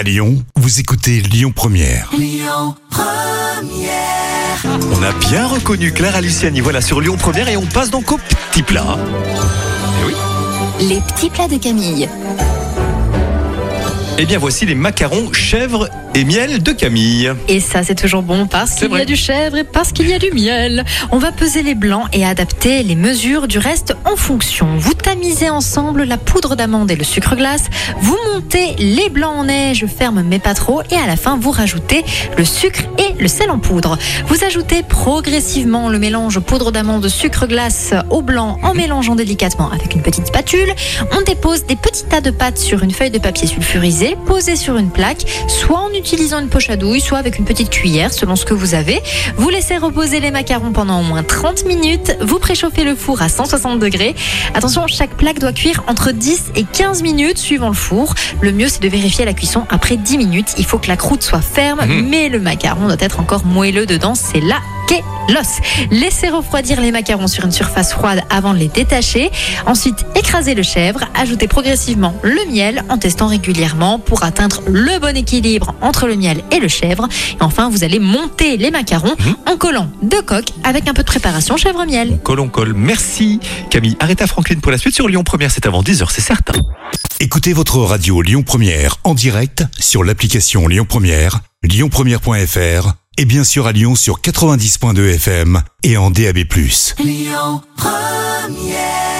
À Lyon, vous écoutez Lyon Première. On a bien reconnu Clara Luciani, voilà, sur Lyon Première et on passe donc au petit plat. Eh oui. Les petits plats de Camille. Eh bien, voici les macarons chèvre et miel de Camille. Et ça, c'est toujours bon parce qu'il y a du chèvre et parce qu'il y a du miel. On va peser les blancs et adapter les mesures du reste en fonction. Vous tamisez ensemble la poudre d'amande et le sucre glace. Vous montez les blancs en neige ferme mais pas trop. Et à la fin, vous rajoutez le sucre et le sel en poudre. Vous ajoutez progressivement le mélange poudre d'amande, sucre glace au blanc en mélangeant délicatement avec une petite spatule. On dépose des petits tas de pâtes sur une feuille de papier sulfurisé, posée sur une plaque, soit en utilisant une poche à douille, soit avec une petite cuillère, selon ce que vous avez. Vous laissez reposer les macarons pendant au moins 30 minutes. Vous préchauffez le four à 160 degrés. Attention, chaque plaque doit cuire entre 10 et 15 minutes suivant le four. Le mieux, c'est de vérifier la cuisson après 10 minutes. Il faut que la croûte soit ferme, mais le macaron doit être encore moelleux dedans. C'est là qu'est l'os. Laissez refroidir les macarons sur une surface froide avant de les détacher. Ensuite, écrasez le chèvre. Ajoutez progressivement le miel en testant régulièrement pour atteindre le bon équilibre entre le miel et le chèvre. Et enfin, vous allez monter les macarons en collant deux coques avec un peu de préparation chèvre-miel. Colon colle. Merci Camille. Arrête à Franklin pour la suite sur Lyon Première, c'est avant 10h, c'est certain. Écoutez votre radio Lyon Première en direct sur l'application Lyon Première, lyonpremière.fr et bien sûr à Lyon sur 90.2 FM et en DAB+. Lyon Première